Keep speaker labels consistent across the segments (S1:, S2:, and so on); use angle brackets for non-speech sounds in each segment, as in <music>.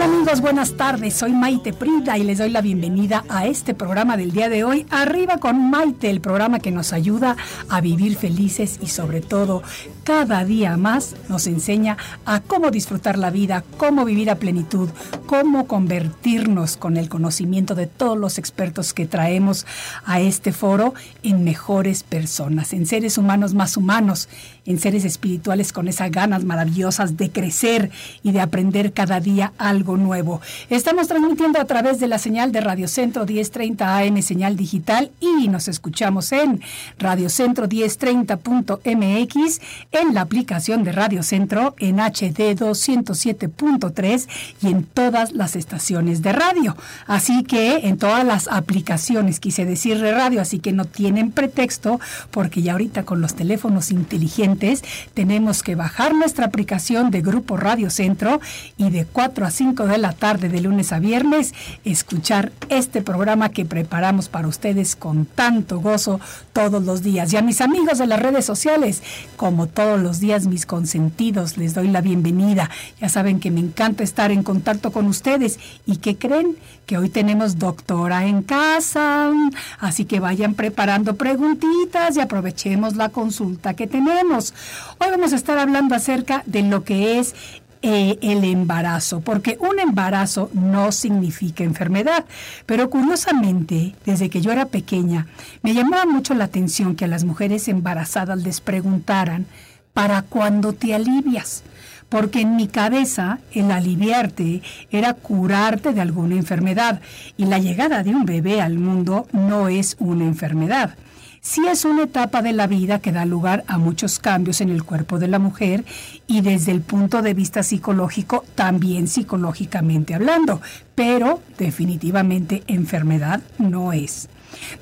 S1: amigos? Buenas tardes, soy Maite Prida y les doy la bienvenida a este programa del día de hoy, Arriba con Maite, el programa que nos ayuda a vivir felices y sobre todo cada día más nos enseña a cómo disfrutar la vida, cómo vivir a plenitud, cómo convertirnos con el conocimiento de todos los expertos que traemos a este foro en mejores personas, en seres humanos más humanos, en seres espirituales con esas ganas maravillosas de crecer y de aprender cada día algo nuevo. Estamos transmitiendo a través de la señal de Radio Centro 1030 AM, señal digital, y nos escuchamos en radiocentro 1030.mx, en la aplicación de Radio Centro, en HD 207.3 y en todas las estaciones de radio. Así que en todas las aplicaciones, quise decir de radio, así que no tienen pretexto, porque ya ahorita con los teléfonos inteligentes tenemos que bajar nuestra aplicación de Grupo Radio Centro y de 4 a 5 de la tarde de lunes a viernes escuchar este programa que preparamos para ustedes con tanto gozo todos los días. Y a mis amigos de las redes sociales, como todos los días mis consentidos, les doy la bienvenida. Ya saben que me encanta estar en contacto con ustedes y que creen que hoy tenemos doctora en casa, así que vayan preparando preguntitas y aprovechemos la consulta que tenemos. Hoy vamos a estar hablando acerca de lo que es eh, el embarazo, porque un embarazo no significa enfermedad. Pero curiosamente, desde que yo era pequeña, me llamaba mucho la atención que a las mujeres embarazadas les preguntaran, ¿para cuándo te alivias? Porque en mi cabeza el aliviarte era curarte de alguna enfermedad y la llegada de un bebé al mundo no es una enfermedad sí es una etapa de la vida que da lugar a muchos cambios en el cuerpo de la mujer y desde el punto de vista psicológico, también psicológicamente hablando, pero definitivamente enfermedad no es.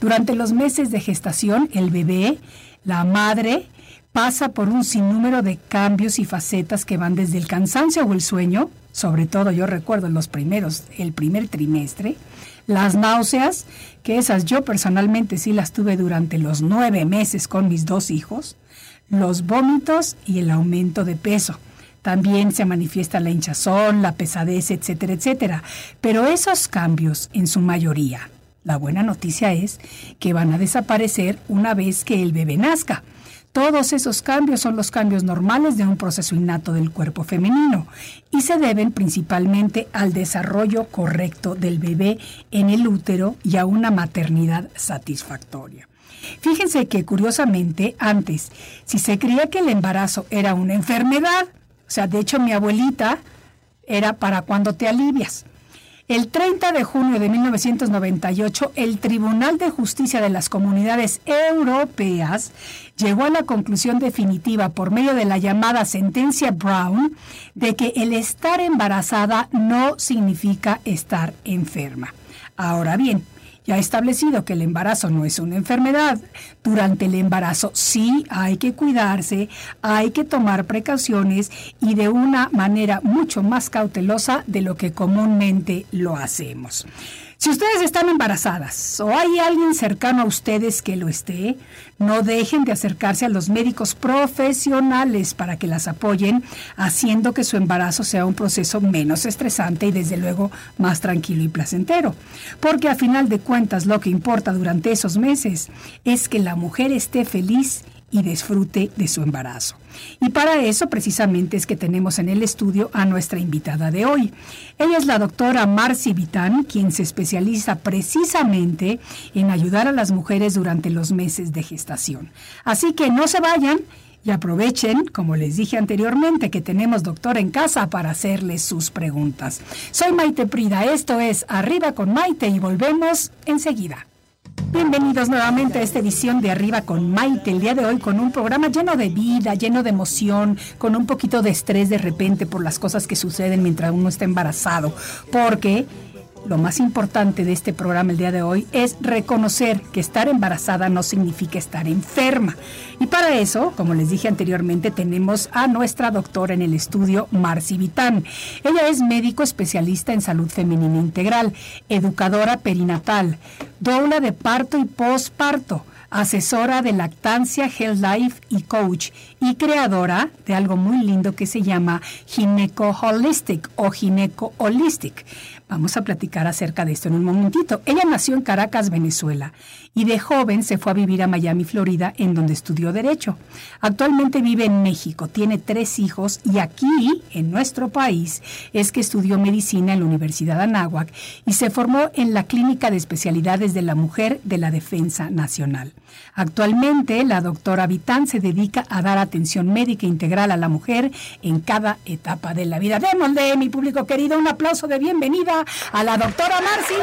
S1: Durante los meses de gestación, el bebé, la madre, pasa por un sinnúmero de cambios y facetas que van desde el cansancio o el sueño, sobre todo yo recuerdo los primeros, el primer trimestre, las náuseas, que esas yo personalmente sí las tuve durante los nueve meses con mis dos hijos, los vómitos y el aumento de peso. También se manifiesta la hinchazón, la pesadez, etcétera, etcétera. Pero esos cambios, en su mayoría, la buena noticia es que van a desaparecer una vez que el bebé nazca. Todos esos cambios son los cambios normales de un proceso innato del cuerpo femenino y se deben principalmente al desarrollo correcto del bebé en el útero y a una maternidad satisfactoria. Fíjense que curiosamente antes, si se creía que el embarazo era una enfermedad, o sea, de hecho mi abuelita era para cuando te alivias. El 30 de junio de 1998, el Tribunal de Justicia de las Comunidades Europeas llegó a la conclusión definitiva por medio de la llamada sentencia Brown de que el estar embarazada no significa estar enferma. Ahora bien, ya establecido que el embarazo no es una enfermedad. Durante el embarazo sí hay que cuidarse, hay que tomar precauciones y de una manera mucho más cautelosa de lo que comúnmente lo hacemos. Si ustedes están embarazadas o hay alguien cercano a ustedes que lo esté, no dejen de acercarse a los médicos profesionales para que las apoyen, haciendo que su embarazo sea un proceso menos estresante y desde luego más tranquilo y placentero. Porque a final de cuentas lo que importa durante esos meses es que la mujer esté feliz y disfrute de su embarazo. Y para eso precisamente es que tenemos en el estudio a nuestra invitada de hoy. Ella es la doctora Marcy Vitán, quien se especializa precisamente en ayudar a las mujeres durante los meses de gestación. Así que no se vayan y aprovechen, como les dije anteriormente, que tenemos doctor en casa para hacerles sus preguntas. Soy Maite Prida, esto es Arriba con Maite y volvemos enseguida. Bienvenidos nuevamente a esta edición de Arriba con Maite. El día de hoy con un programa lleno de vida, lleno de emoción, con un poquito de estrés de repente por las cosas que suceden mientras uno está embarazado. Porque lo más importante de este programa el día de hoy es reconocer que estar embarazada no significa estar enferma. Y para eso, como les dije anteriormente, tenemos a nuestra doctora en el estudio, Marci Vitán. Ella es médico especialista en salud femenina integral, educadora perinatal, doula de parto y posparto asesora de lactancia, Health Life y coach y creadora de algo muy lindo que se llama Gineco Holistic o Gineco Holistic. Vamos a platicar acerca de esto en un momentito. Ella nació en Caracas, Venezuela, y de joven se fue a vivir a Miami, Florida, en donde estudió Derecho. Actualmente vive en México, tiene tres hijos y aquí, en nuestro país, es que estudió medicina en la Universidad Anáhuac y se formó en la Clínica de Especialidades de la Mujer de la Defensa Nacional. Actualmente, la doctora Vitán se dedica a dar atención médica integral a la mujer en cada etapa de la vida. Démosle, mi público querido, un aplauso de bienvenida a la doctora Marci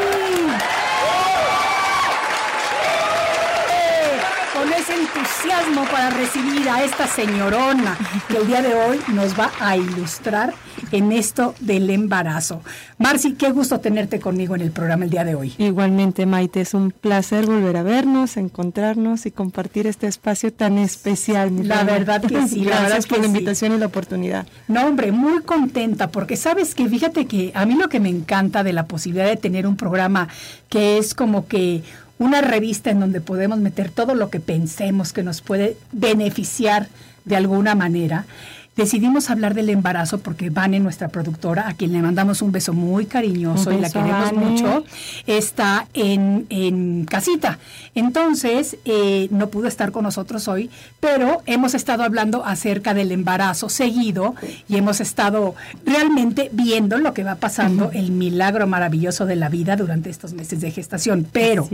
S1: ese entusiasmo para recibir a esta señorona que el día de hoy nos va a ilustrar en esto del embarazo. Marci, qué gusto tenerte conmigo en el programa el día de hoy.
S2: Igualmente, Maite, es un placer volver a vernos, encontrarnos y compartir este espacio tan especial.
S1: La verdad que sí.
S2: Gracias por la invitación y la oportunidad.
S1: No, hombre, muy contenta porque sabes que fíjate que a mí lo que me encanta de la posibilidad de tener un programa que es como que una revista en donde podemos meter todo lo que pensemos que nos puede beneficiar de alguna manera decidimos hablar del embarazo porque Vane, nuestra productora, a quien le mandamos un beso muy cariñoso y la queremos mucho, está en, en casita. Entonces, eh, no pudo estar con nosotros hoy, pero hemos estado hablando acerca del embarazo seguido y hemos estado realmente viendo lo que va pasando, el milagro maravilloso de la vida durante estos meses de gestación. Pero,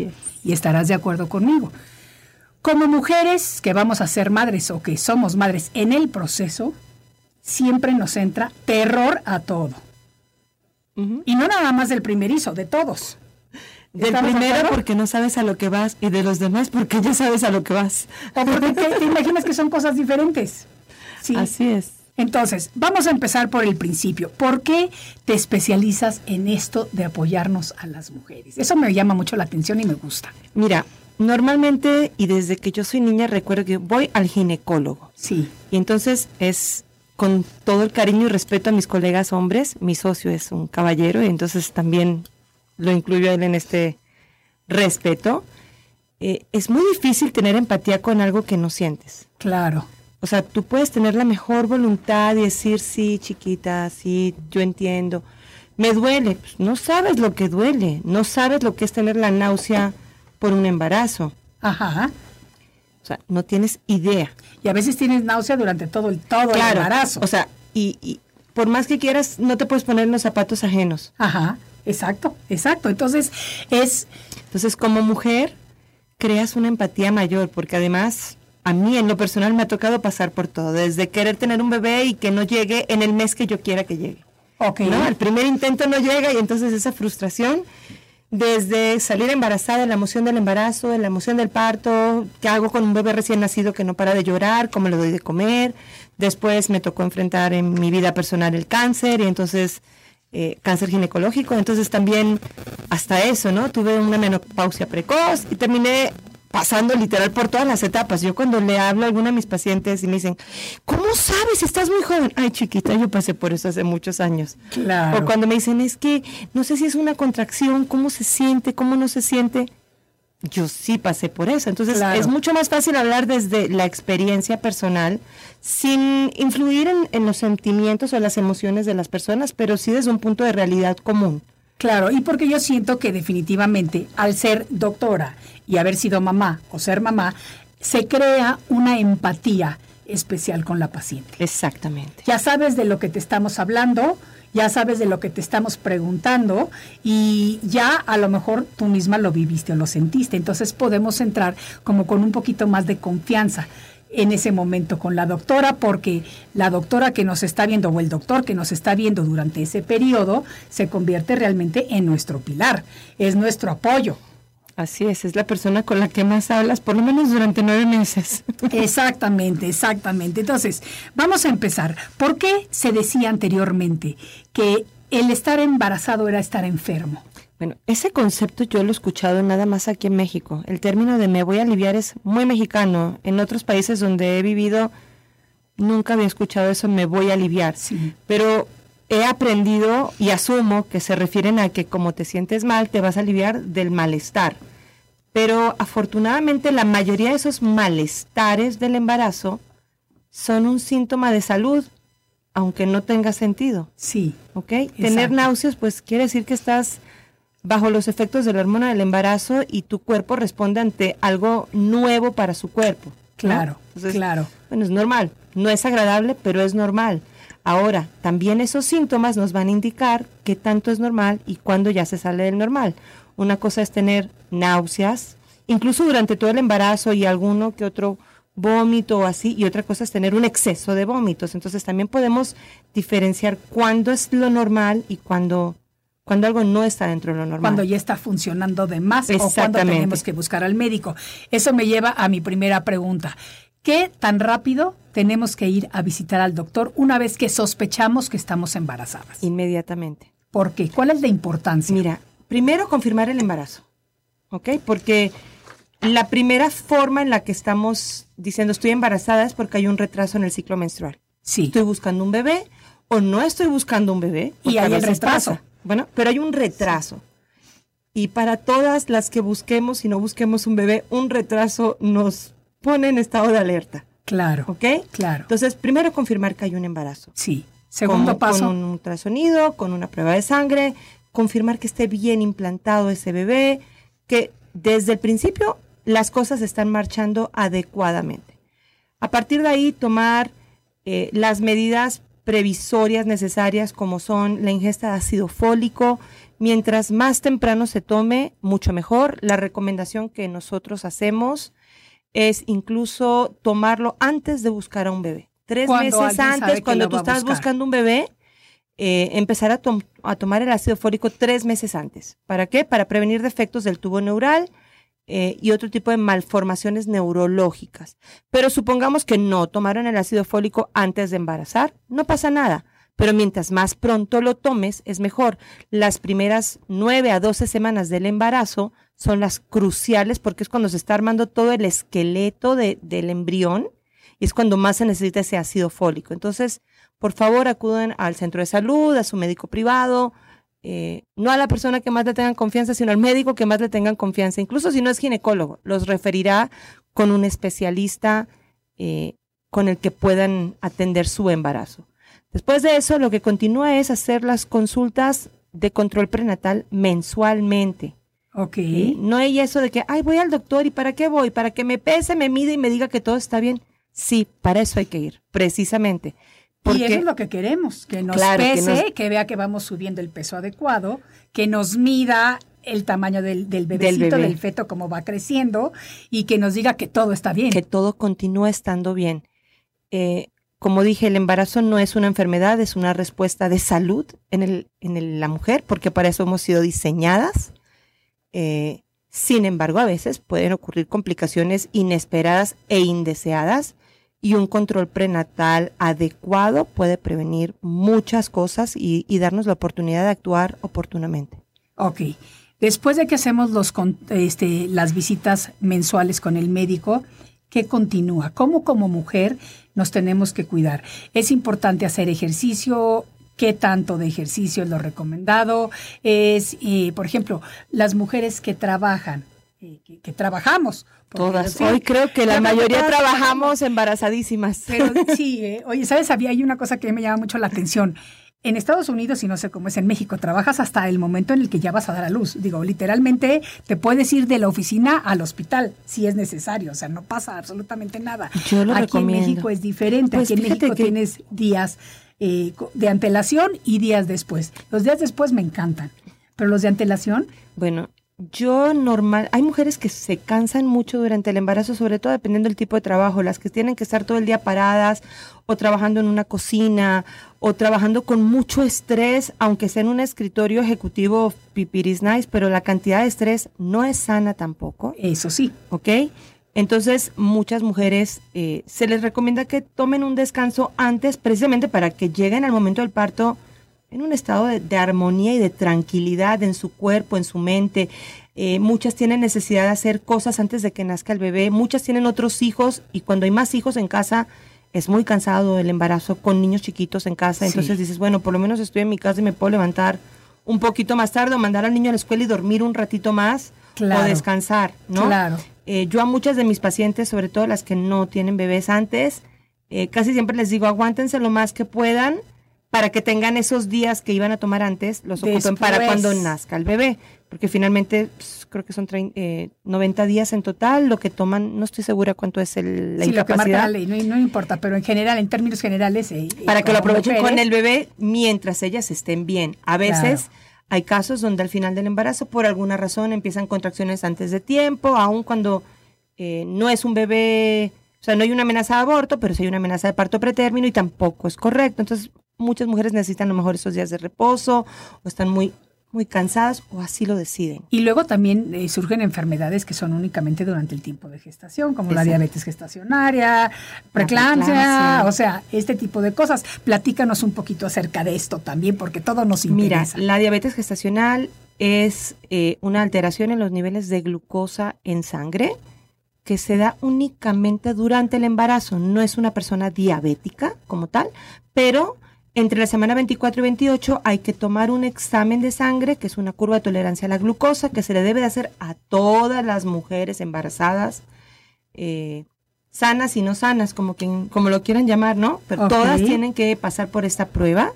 S1: y estarás de acuerdo conmigo, como mujeres que vamos a ser madres o que somos madres en el proceso, siempre nos entra terror a todo. Y no nada más del primerizo, de todos.
S2: Del primero porque no sabes a lo que vas y de los demás porque ya sabes a lo que vas.
S1: O porque te, imaginas que son cosas diferentes.
S2: Sí. Así es.
S1: Entonces, vamos a empezar por el principio. ¿Por qué te especializas en esto de apoyarnos a las mujeres? Eso me llama mucho la atención y me gusta.
S2: Mira, normalmente y desde que yo soy niña recuerdo que voy al ginecólogo.
S1: Sí.
S2: Y entonces es con todo el cariño y respeto a mis colegas hombres, mi socio es un caballero y entonces también lo incluyo a él en este respeto. Eh, es muy difícil tener empatía con algo que no sientes.
S1: Claro.
S2: O sea, tú puedes tener la mejor voluntad y decir, sí, chiquita, sí, yo entiendo. Me duele. Pues, no sabes lo que duele. No sabes lo que es tener la náusea por un embarazo.
S1: Ajá.
S2: O sea, no tienes idea.
S1: Y a veces tienes náusea durante todo el, todo el embarazo.
S2: O sea, y, por más que quieras, no te puedes poner los zapatos ajenos.
S1: Ajá, exacto, exacto. Entonces, es...
S2: Entonces, como mujer, creas una empatía mayor, porque además, a mí en lo personal me ha tocado pasar por todo, desde querer tener un bebé y que no llegue en el mes que yo quiera que llegue.
S1: Ok.
S2: ¿no? El primer intento no llega y entonces esa frustración desde salir embarazada, la emoción del embarazo, la emoción del parto, qué hago con un bebé recién nacido que no para de llorar, cómo le doy de comer. Después me tocó enfrentar en mi vida personal el cáncer y entonces eh, cáncer ginecológico, entonces también hasta eso, ¿no? Tuve una menopausia precoz y terminé pasando literal por todas las etapas. Yo cuando le hablo a alguna de mis pacientes y me dicen, ¿cómo sabes? Estás muy joven. Ay, chiquita, yo pasé por eso hace muchos años.
S1: Claro.
S2: O cuando me dicen, es que no sé si es una contracción, cómo se siente, cómo no se siente. Yo sí pasé por eso. Entonces
S1: Claro.
S2: es mucho más fácil hablar desde la experiencia personal, sin influir en, en los sentimientos o las emociones de las personas, pero sí desde un punto de realidad común.
S1: Claro, y porque yo siento que definitivamente al ser doctora y haber sido mamá o ser mamá, se crea una empatía especial con la paciente.
S2: Exactamente.
S1: Ya sabes de lo que te estamos hablando, ya sabes de lo que te estamos preguntando y ya a lo mejor tú misma lo viviste o lo sentiste. Entonces podemos entrar como con un poquito más de confianza en ese momento con la doctora porque la doctora que nos está viendo o el doctor que nos está viendo durante ese periodo se convierte realmente en nuestro pilar, es nuestro apoyo.
S2: Así es, es la persona con la que más hablas, por lo menos durante nueve meses. <laughs>
S1: Exactamente, exactamente. Entonces, vamos a empezar. ¿Por qué se decía anteriormente que el estar embarazado era estar enfermo?
S2: Bueno, ese concepto yo lo he escuchado nada más aquí en México. El término de me voy a aliviar es muy mexicano. En otros países donde he vivido nunca había escuchado eso, me voy a aliviar.
S1: Sí.
S2: Pero he aprendido y asumo que se refieren a que como te sientes mal, te vas a aliviar del malestar. Pero afortunadamente la mayoría de esos malestares del embarazo son un síntoma de salud, aunque no tenga sentido.
S1: Sí,
S2: ¿ok? Tener
S1: Exacto.
S2: náuseas, pues quiere decir que estás bajo los efectos de la hormona del embarazo y tu cuerpo responde ante algo nuevo para su cuerpo. ¿no?
S1: claro,
S2: Entonces,
S1: claro.
S2: Bueno, es normal. No es agradable, pero es normal. Ahora, también esos síntomas nos van a indicar qué tanto es normal y cuándo ya se sale del normal. Una cosa es tener náuseas, incluso durante todo el embarazo y alguno que otro vómito o así, y otra cosa es tener un exceso de vómitos. Entonces también podemos diferenciar cuándo es lo normal y cuándo, cuándo algo no está dentro de lo normal.
S1: Cuando ya está funcionando de más o cuando tenemos que buscar al médico. Eso me lleva a mi primera pregunta. ¿Qué tan rápido tenemos que ir a visitar al doctor una vez que sospechamos que estamos embarazadas?
S2: Inmediatamente.
S1: ¿Por qué? ¿Cuál es la importancia?
S2: Mira, primero confirmar el embarazo, ¿ok? Porque la primera forma en la que estamos diciendo estoy embarazada es porque hay un retraso en el ciclo menstrual.
S1: sí,
S2: Estoy buscando un bebé o no estoy buscando un bebé.
S1: Y hay el retraso.
S2: pasa. Bueno, pero hay un retraso. Y para todas las que busquemos y no busquemos un bebé, un retraso nos pone en estado de alerta,
S1: claro,
S2: ¿ok?
S1: claro.
S2: Entonces, primero confirmar que hay un embarazo
S1: Sí. Segundo
S2: con,
S1: paso.
S2: Con un ultrasonido, con una prueba de sangre, confirmar que esté bien implantado ese bebé, que desde el principio las cosas están marchando adecuadamente. A partir de ahí, tomar eh, las medidas previsorias necesarias como son la ingesta de ácido fólico. Mientras más temprano se tome, mucho mejor. La recomendación que nosotros hacemos es incluso tomarlo antes de buscar a un bebé. Tres
S1: Cuando
S2: meses antes, cuando tú estás buscando un bebé, eh, empezar a, a tomar el ácido fólico tres meses antes. ¿Para qué? Para prevenir defectos del tubo neural eh, y otro tipo de malformaciones neurológicas. Pero supongamos que no tomaron el ácido fólico antes de embarazar, no pasa nada. Pero mientras más pronto lo tomes, es mejor. Las primeras 9 a 12 semanas del embarazo son las cruciales porque es cuando se está armando todo el esqueleto de- del embrión y es cuando más se necesita ese ácido fólico. Entonces, por favor, acuden al centro de salud, a su médico privado, eh, no a la persona que más le tengan confianza, sino al médico que más le tengan confianza. Incluso si no es ginecólogo, los referirá con un especialista eh, con el que puedan atender su embarazo. Después de eso, lo que continúa es hacer las consultas de control prenatal mensualmente.
S1: Ok.
S2: ¿sí? No hay eso de que, ay, voy al doctor y ¿para qué voy? Para que me pese, me mide y me diga que todo está bien. Sí, para eso hay que ir, precisamente.
S1: Y eso es lo que queremos, que nos
S2: Claro,
S1: pese, que,
S2: nos-
S1: vea que vamos subiendo el peso adecuado, que nos mida el tamaño del, del bebecito,
S2: bebé.
S1: del feto, cómo va creciendo, y que nos diga que todo está bien.
S2: que todo continúa estando bien. Eh, como dije, el embarazo no es una enfermedad, es una respuesta de salud en, el, en el- la mujer, porque para eso hemos sido diseñadas. Eh, sin embargo, a veces pueden ocurrir complicaciones inesperadas e indeseadas y un control prenatal adecuado puede prevenir muchas cosas y, darnos la oportunidad de actuar oportunamente.
S1: Ok. Después de que hacemos los, este, las visitas mensuales con el médico, ¿qué continúa? ¿Cómo como mujer nos tenemos que cuidar? Es importante hacer ejercicio. ¿Qué tanto de ejercicio es lo recomendado? Es, eh, por ejemplo, las mujeres que trabajan, que, que trabajamos. porque
S2: Todas. Hoy creo que la mayoría trabajamos embarazadísimas.
S1: pero <laughs> sí, eh, oye, ¿sabes? Había hay una cosa que me llama mucho la atención. En Estados Unidos, y no sé cómo es en México, trabajas hasta el momento en el que ya vas a dar a luz. Digo, literalmente te puedes ir de la oficina al hospital si es necesario. O sea, no pasa absolutamente nada.
S2: Yo lo
S1: Aquí
S2: recomiendo.
S1: en México es diferente.
S2: Pues
S1: Aquí en México
S2: que-
S1: tienes días eh, de antelación y días después. Los días después me encantan. Pero los de antelación,
S2: Bueno, yo normal, hay mujeres que se cansan mucho durante el embarazo, sobre todo dependiendo del tipo de trabajo, las que tienen que estar todo el día paradas o trabajando en una cocina o trabajando con mucho estrés, aunque sea en un escritorio ejecutivo pipiris nice, pero la cantidad de estrés no es sana tampoco.
S1: eso sí.
S2: ¿ok? Entonces, muchas mujeres eh, se les recomienda que tomen un descanso antes, precisamente para que lleguen al momento del parto en un estado de, de armonía y de tranquilidad en su cuerpo, en su mente. Eh, muchas tienen necesidad de hacer cosas antes de que nazca el bebé, muchas tienen otros hijos y cuando hay más hijos en casa es muy cansado el embarazo con niños chiquitos en casa.
S1: Sí.
S2: Entonces dices, bueno, por lo menos estoy en mi casa y me puedo levantar un poquito más tarde o mandar al niño a la escuela y dormir un ratito más
S1: Claro.
S2: o descansar, ¿no?
S1: Claro.
S2: Eh, yo a muchas de mis pacientes, sobre todo las que no tienen bebés antes, eh, casi siempre les digo, aguántense lo más que puedan para que tengan esos días que iban a tomar antes, los ocupen para
S1: Después.
S2: cuando nazca el bebé. Porque finalmente pues, creo que son trein- eh, 90 días en total lo que toman, no estoy segura cuánto es el, la
S1: sí, lo que marca
S2: incapacidad.
S1: la ley, no, no importa, pero en general, en términos generales. eh, eh,
S2: para que lo aprovechen con el bebé mientras ellas estén bien. A veces hay casos donde al final del embarazo, por alguna razón, empiezan contracciones antes de tiempo, aun cuando eh, no es un bebé, o sea, no hay una amenaza de aborto, pero sí hay una amenaza de parto pretérmino y tampoco es correcto. Entonces, muchas mujeres necesitan a lo mejor esos días de reposo o están muy, muy cansadas o así lo deciden.
S1: Y luego también eh, surgen enfermedades que son únicamente durante el tiempo de gestación, como la diabetes gestacionaria, preeclampsia, o sea, este tipo de cosas. Platícanos un poquito acerca de esto también, porque todo nos
S2: Mira,
S1: interesa.
S2: la diabetes gestacional es eh, una alteración en los niveles de glucosa en sangre que se da únicamente durante el embarazo. No es una persona diabética como tal, pero entre la semana 24 y 28 hay que tomar un examen de sangre, que es una curva de tolerancia a la glucosa, que se le debe de hacer a todas las mujeres embarazadas, eh, sanas y no sanas, como, quien, como lo quieran llamar, ¿no? Pero todas tienen que pasar por esta prueba.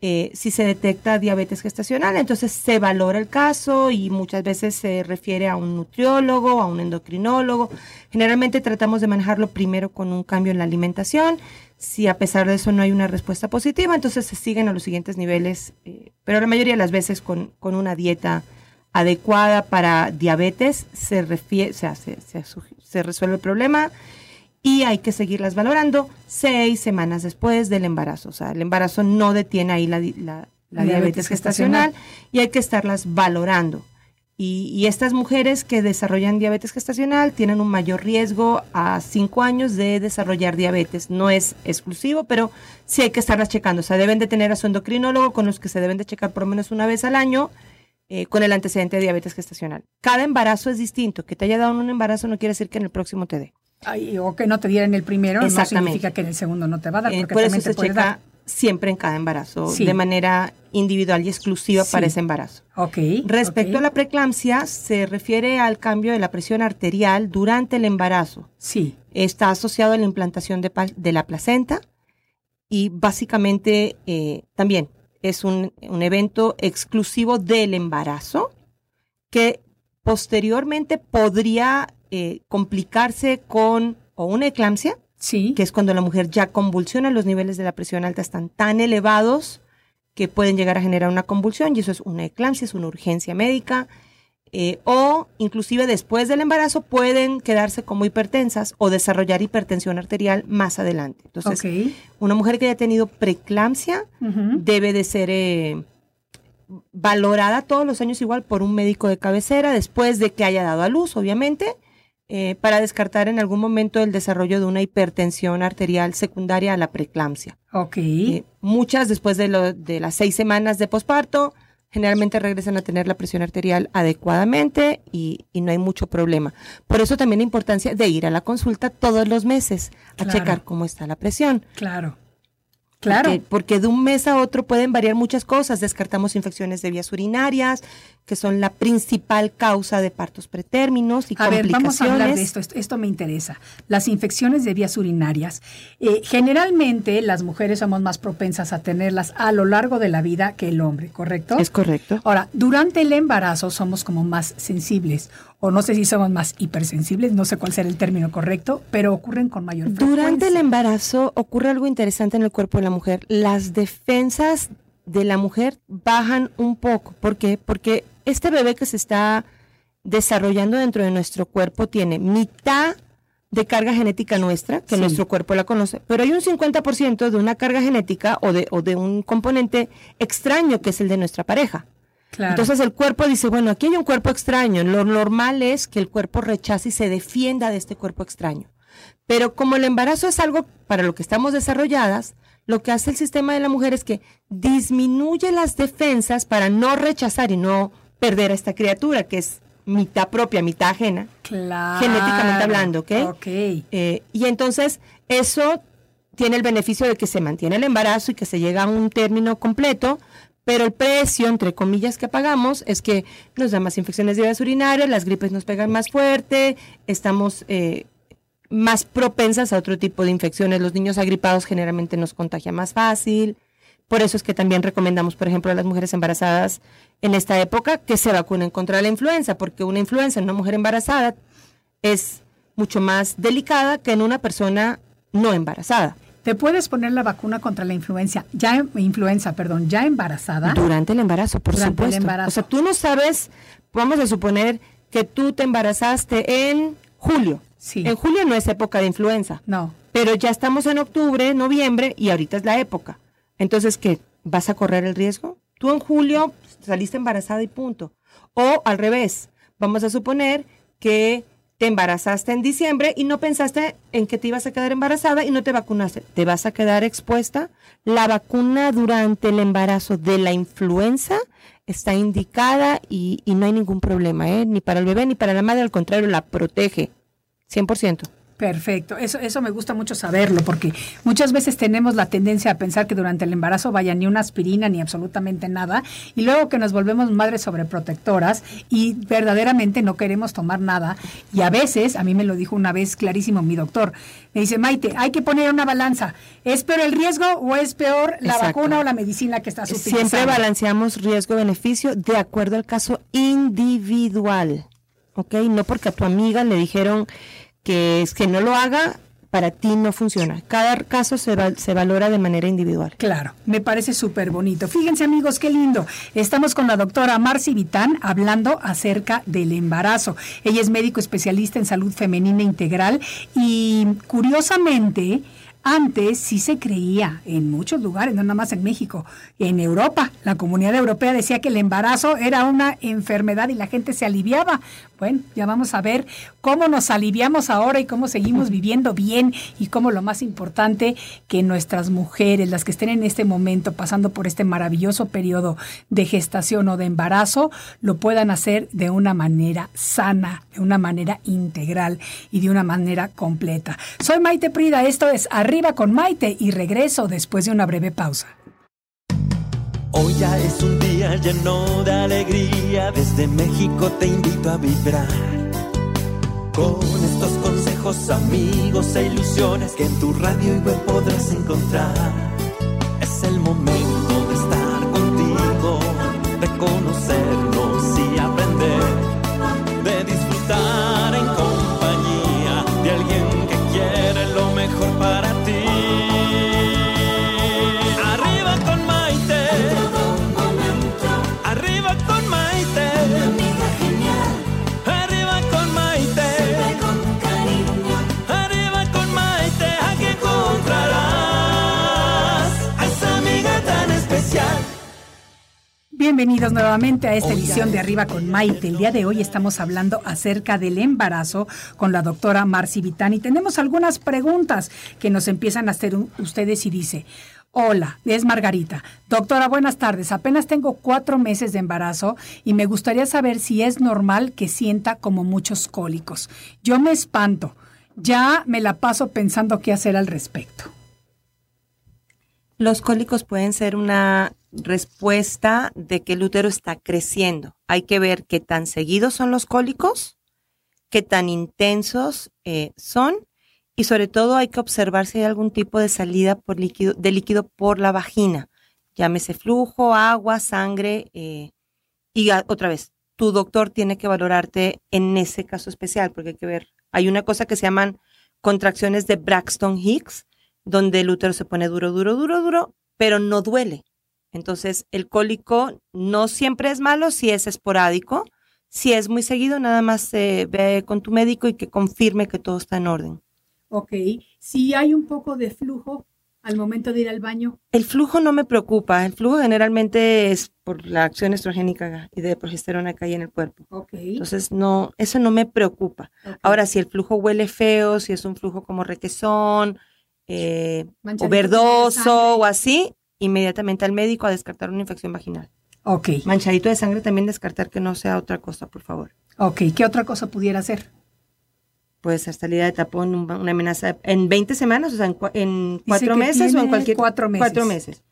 S2: Eh, si se detecta diabetes gestacional, entonces se valora el caso y muchas veces se refiere a un nutriólogo, a un endocrinólogo. Generalmente tratamos de manejarlo primero con un cambio en la alimentación. Si a pesar de eso no hay una respuesta positiva, entonces se siguen a los siguientes niveles, eh, pero la mayoría de las veces con, con una dieta adecuada para diabetes se, refie- se, hace- se se resuelve el problema y hay que seguirlas valorando seis semanas después del embarazo. O sea, el embarazo no detiene ahí la, la- la
S1: La diabetes
S2: diabetes gestacional y hay que estarlas valorando. Y, y estas mujeres que desarrollan diabetes gestacional tienen un mayor riesgo a cinco años de desarrollar diabetes. No es exclusivo, pero sí hay que estarlas checando. O sea, deben de tener a su endocrinólogo con los que se deben de checar por lo menos una vez al año eh, con el antecedente de diabetes gestacional. Cada embarazo es distinto. Que te haya dado un embarazo no quiere decir que en el próximo te dé.
S1: Ay, o que no te dieran el primero, no significa que en el segundo no te va a dar,
S2: Eh,
S1: porque
S2: por eso se checa
S1: dar.
S2: siempre en cada embarazo,
S1: Sí.
S2: de manera individual y exclusiva
S1: Sí.
S2: para ese embarazo.
S1: Ok.
S2: Respecto
S1: ok.
S2: a la preeclampsia, se refiere al cambio de la presión arterial durante el embarazo.
S1: Sí.
S2: Está asociado a la implantación de, de la placenta y básicamente eh, también es un, un evento exclusivo del embarazo que posteriormente podría eh, complicarse con o una eclampsia,
S1: Sí.
S2: que es cuando la mujer ya convulsiona, los niveles de la presión alta están tan elevados que pueden llegar a generar una convulsión y eso es una eclampsia, es una urgencia médica. eh, o inclusive después del embarazo pueden quedarse como hipertensas o desarrollar hipertensión arterial más adelante. Entonces, una mujer que haya tenido preeclampsia debe de ser eh, valorada todos los años igual por un médico de cabecera después de que haya dado a luz, obviamente, eh, para descartar en algún momento el desarrollo de una hipertensión arterial secundaria a la preeclampsia.
S1: Ok.
S2: Eh, muchas después de, lo- de las seis semanas de posparto generalmente regresan a tener la presión arterial adecuadamente y, y no hay mucho problema. Por eso también la importancia de ir a la consulta todos los meses a
S1: Claro.
S2: checar cómo está la presión.
S1: Claro. Claro.
S2: Porque, porque de un mes a otro pueden variar muchas cosas. Descartamos infecciones de vías urinarias, que son la principal causa de partos pretérminos y
S1: A ver, vamos a hablar de esto, esto me interesa. Las infecciones de vías urinarias. Eh, generalmente las mujeres somos más propensas a tenerlas a lo largo de la vida que el hombre, ¿correcto?
S2: Es correcto.
S1: Ahora, durante el embarazo somos como más sensibles, o no sé si somos más hipersensibles, no sé cuál será el término correcto, pero ocurren con mayor frecuencia.
S2: Durante el embarazo ocurre algo interesante en el cuerpo de la mujer. Las defensas de la mujer bajan un poco. ¿Por qué? Porque este bebé que se está desarrollando dentro de nuestro cuerpo tiene mitad de carga genética nuestra, que
S1: Sí.
S2: nuestro cuerpo la conoce, pero hay un 50% de una carga genética o de, o de un componente extraño que es el de nuestra pareja.
S1: Claro.
S2: Entonces el cuerpo dice, bueno, aquí hay un cuerpo extraño. Lo normal es que el cuerpo rechace y se defienda de este cuerpo extraño. Pero como el embarazo es algo para lo que estamos desarrolladas, lo que hace el sistema de la mujer es que disminuye las defensas para no rechazar y no perder a esta criatura que es mitad propia, mitad ajena,
S1: Claro.
S2: genéticamente hablando, ¿ok?
S1: Ok.
S2: Eh, y entonces eso tiene el beneficio de que se mantiene el embarazo y que se llega a un término completo, pero el precio, entre comillas, que pagamos es que nos da más infecciones de vías urinarias, las gripes nos pegan más fuerte, estamos eh, más propensas a otro tipo de infecciones. Los niños agripados generalmente nos contagia más fácil. Por eso es que también recomendamos, por ejemplo, a las mujeres embarazadas en esta época que se vacunen contra la influenza, porque una influenza en una mujer embarazada es mucho más delicada que en una persona no embarazada.
S1: ¿Te puedes poner la vacuna contra la influenza, ya em- influenza, perdón, ya embarazada?
S2: Durante el embarazo, por
S1: Durante el
S2: supuesto.
S1: embarazo.
S2: O sea, tú no sabes, vamos a suponer que tú te embarazaste en julio.
S1: Sí.
S2: En julio no es época de influenza.
S1: No.
S2: Pero ya estamos en octubre, noviembre y ahorita es la época. Entonces, ¿qué? ¿Vas a correr el riesgo? Tú en julio saliste embarazada y punto. O al revés, vamos a suponer que te embarazaste en diciembre y no pensaste en que te ibas a quedar embarazada y no te vacunaste. ¿Te vas a quedar expuesta? La vacuna durante el embarazo de la influenza está indicada y, y no hay ningún problema, ¿eh? ni para el bebé ni para la madre, al contrario, la protege. 100%.
S1: Perfecto, eso, eso me gusta mucho saberlo, porque muchas veces tenemos la tendencia a pensar que durante el embarazo vaya ni una aspirina ni absolutamente nada, y luego que nos volvemos madres sobreprotectoras y verdaderamente no queremos tomar nada. Y a veces, a mí me lo dijo una vez clarísimo mi doctor, me dice, Maite, hay que poner una balanza, ¿es peor el riesgo o es peor la
S2: Exacto.
S1: vacuna o la medicina que estás utilizando?
S2: Siempre balanceamos riesgo-beneficio de acuerdo al caso individual. ¿Ok? No porque a tu amiga le dijeron que es que no lo haga, para ti no funciona. Cada caso se, se valora de manera individual.
S1: Claro, me parece súper bonito. Fíjense amigos, qué lindo. Estamos con la doctora Marci Vitán hablando acerca del embarazo. Ella es médico especialista en salud femenina integral y curiosamente... Antes sí se creía en muchos lugares, no nada más en México, en Europa. La comunidad europea decía que el embarazo era una enfermedad y la gente se aliviaba. Bueno, ya vamos a ver cómo nos aliviamos ahora y cómo seguimos viviendo bien y cómo lo más importante que nuestras mujeres, las que estén en este momento pasando por este maravilloso periodo de gestación o de embarazo, lo puedan hacer de una manera sana, de una manera integral y de una manera completa. Soy Maite Prida, esto es Arriba con Maite y regreso después de una breve pausa.
S3: Hoy ya es un día lleno de alegría, desde México te invito a vibrar. Con estos consejos, amigos e ilusiones que en tu radio y web podrás encontrar. Es el momento
S1: Bienvenidos nuevamente a esta edición de Arriba con Maite. El día de hoy estamos hablando acerca del embarazo con la doctora Marci Vitani. Tenemos algunas preguntas que nos empiezan a hacer ustedes y dice, Hola, es Margarita. Doctora, buenas tardes. Apenas tengo cuatro meses de embarazo y me gustaría saber si es normal que sienta como muchos cólicos. Yo me espanto. Ya me la paso pensando qué hacer al respecto.
S2: Los cólicos pueden ser una respuesta de que el útero está creciendo. Hay que ver qué tan seguidos son los cólicos, qué tan intensos eh, son y sobre todo hay que observar si hay algún tipo de salida por líquido, de líquido por la vagina. Llámese flujo, agua, sangre eh, y otra vez, tu doctor tiene que valorarte en ese caso especial porque hay que ver. Hay una cosa que se llaman contracciones de Braxton Hicks, donde el útero se pone duro, duro, duro, duro, pero no duele. Entonces, el cólico no siempre es malo si es esporádico. Si es muy seguido, nada más se ve con tu médico y que confirme que todo está en orden.
S1: Ok. Si hay un poco de flujo al momento de ir al baño.
S2: El flujo no me preocupa. El flujo generalmente es por la acción estrogénica y de progesterona que hay en el cuerpo.
S1: Ok.
S2: Entonces, no, eso no me preocupa. Ahora, si el flujo huele feo, si es un flujo como requesón, eh, o verdoso o así, inmediatamente al médico a descartar una infección vaginal.
S1: Ok.
S2: Manchadito de sangre también descartar que no sea otra cosa, por favor.
S1: Ok, ¿qué otra cosa pudiera ser?
S2: Puede ser salida de tapón, una amenaza en 20 semanas, o sea, en, cuatro meses o en cualquier...
S1: Cuatro meses.
S2: Cuatro meses.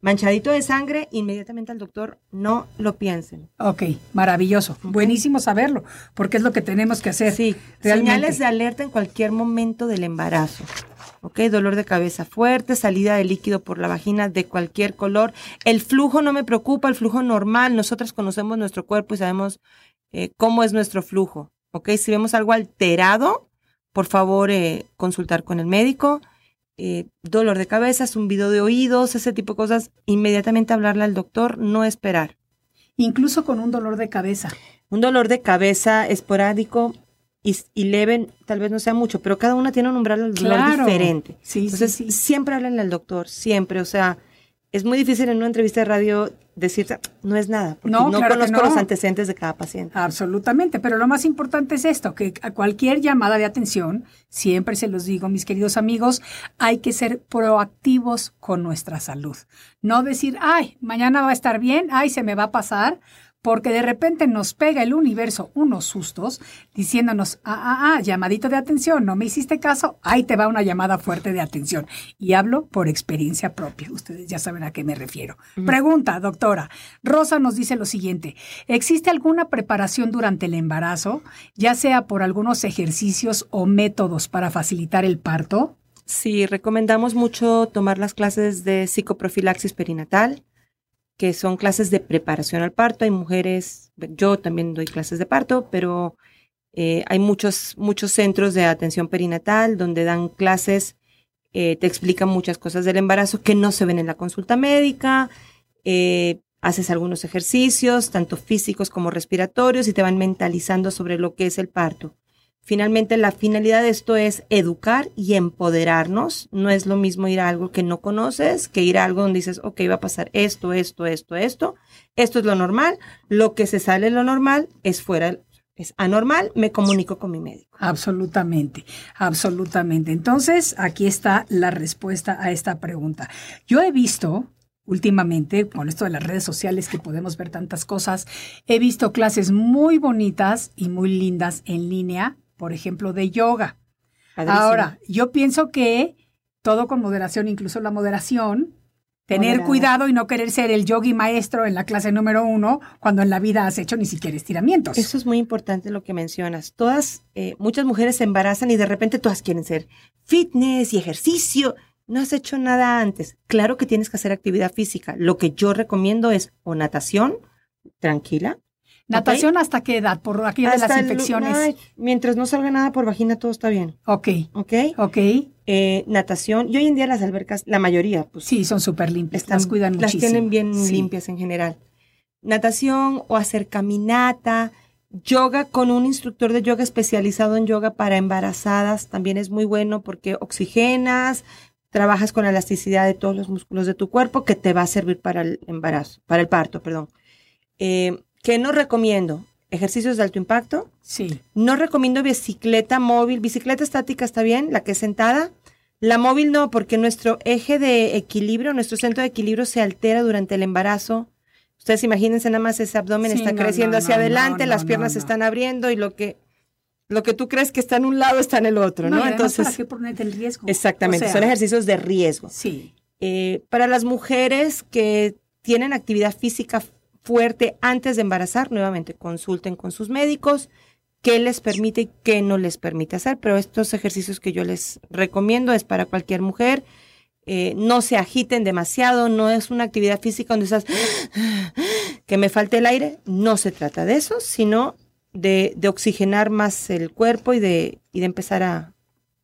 S2: Manchadito de sangre, inmediatamente al doctor, no lo piensen.
S1: Ok, maravilloso. Buenísimo saberlo, porque es lo que tenemos que hacer.
S2: Sí, señales de alerta en cualquier momento del embarazo. ¿Ok? Dolor de cabeza fuerte, salida de líquido por la vagina de cualquier color. El flujo no me preocupa, el flujo normal. Nosotras conocemos nuestro cuerpo y sabemos eh, cómo es nuestro flujo, ¿ok? Si vemos algo alterado, por favor, eh, consultar con el médico. Eh, dolor de cabeza, zumbido de oídos, ese tipo de cosas, inmediatamente hablarle al doctor, no esperar.
S1: Incluso con un dolor de cabeza.
S2: Un dolor de cabeza esporádico, y, y, leve tal vez no sea mucho, pero cada una tiene un umbral del dolor diferente.
S1: Sí,
S2: Entonces,
S1: sí,
S2: siempre háblenle al doctor, siempre. O sea, es muy difícil en una entrevista de radio decirte, no es nada, porque no, conozco los antecedentes de cada paciente.
S1: Absolutamente, pero lo más importante es esto, que a cualquier llamada de atención, siempre se los digo, mis queridos amigos, hay que ser proactivos con nuestra salud. No decir, ay, mañana va a estar bien, ay, se me va a pasar, porque de repente nos pega el universo unos sustos diciéndonos, ah, ah, ah, llamadito de atención, no me hiciste caso, ahí te va una llamada fuerte de atención. Y hablo por experiencia propia, ustedes ya saben a qué me refiero. Pregunta, doctora. Rosa nos dice lo siguiente, ¿existe alguna preparación durante el embarazo, ya sea por algunos ejercicios o métodos para facilitar el parto?
S2: Sí, recomendamos mucho tomar las clases de psicoprofilaxis perinatal que son clases de preparación al parto. Hay mujeres, yo también doy clases de parto, pero eh, hay muchos, muchos centros de atención perinatal donde dan clases, eh, te explican muchas cosas del embarazo que no se ven en la consulta médica. Eh, haces algunos ejercicios, tanto físicos como respiratorios, y te van mentalizando sobre lo que es el parto. Finalmente, la finalidad de esto es educar y empoderarnos. No es lo mismo ir a algo que no conoces que ir a algo donde dices, ok, va a pasar esto, esto, esto, esto. Esto es lo normal. Lo que se sale de lo normal es fuera, es anormal. Me comunico con mi médico.
S1: Absolutamente, absolutamente. Entonces, aquí está la respuesta a esta pregunta. Yo he visto últimamente, con esto de las redes sociales que podemos ver tantas cosas, he visto clases muy bonitas y muy lindas en línea por ejemplo, de yoga. Ahora, yo pienso que todo con moderación, incluso la moderación, tener cuidado y no querer ser el yogi maestro en la clase número uno cuando en la vida has hecho ni siquiera estiramientos.
S2: Eso es muy importante lo que mencionas. Todas, eh, muchas mujeres se embarazan y de repente todas quieren ser fitness y ejercicio. No has hecho nada antes. Claro que tienes que hacer actividad física. Lo que yo recomiendo es o natación, tranquila,
S1: ¿Natación hasta qué edad? Por aquello de las infecciones.
S2: mientras no salga nada por vagina, todo está bien.
S1: Ok.
S2: Ok.
S1: Ok.
S2: Eh, natación. Y hoy en día las albercas, la mayoría, pues.
S1: Sí, son súper limpias. las cuidan
S2: las
S1: muchísimo.
S2: Las tienen bien limpias en general. Natación o hacer caminata. Yoga con un instructor de yoga especializado en yoga para embarazadas también es muy bueno porque oxigenas, trabajas con la elasticidad de todos los músculos de tu cuerpo que te va a servir para el embarazo, para el parto, perdón. Eh, ¿Qué no recomiendo? Ejercicios de alto impacto.
S1: Sí.
S2: No recomiendo bicicleta móvil. Bicicleta estática está bien, la que es sentada. La móvil no, porque nuestro eje de equilibrio, nuestro centro de equilibrio se altera durante el embarazo. Ustedes imagínense nada más ese abdomen
S1: Sí,
S2: está
S1: no,
S2: creciendo
S1: no,
S2: hacia
S1: no,
S2: adelante, las piernas se están abriendo y lo que lo que tú crees que está en un lado está en el otro, ¿no? Entonces,
S1: ¿para qué ponerte en riesgo?
S2: exactamente,
S1: O sea,
S2: son ejercicios de riesgo.
S1: Sí.
S2: Eh, para las mujeres que tienen actividad física fuerte antes de embarazar, nuevamente consulten con sus médicos qué les permite y qué no les permite hacer, pero estos ejercicios que yo les recomiendo es para cualquier mujer. Eh, no se agiten demasiado, no es una actividad física donde estás que me falte el aire, no se trata de eso, sino de, de oxigenar más el cuerpo y de, y de empezar a,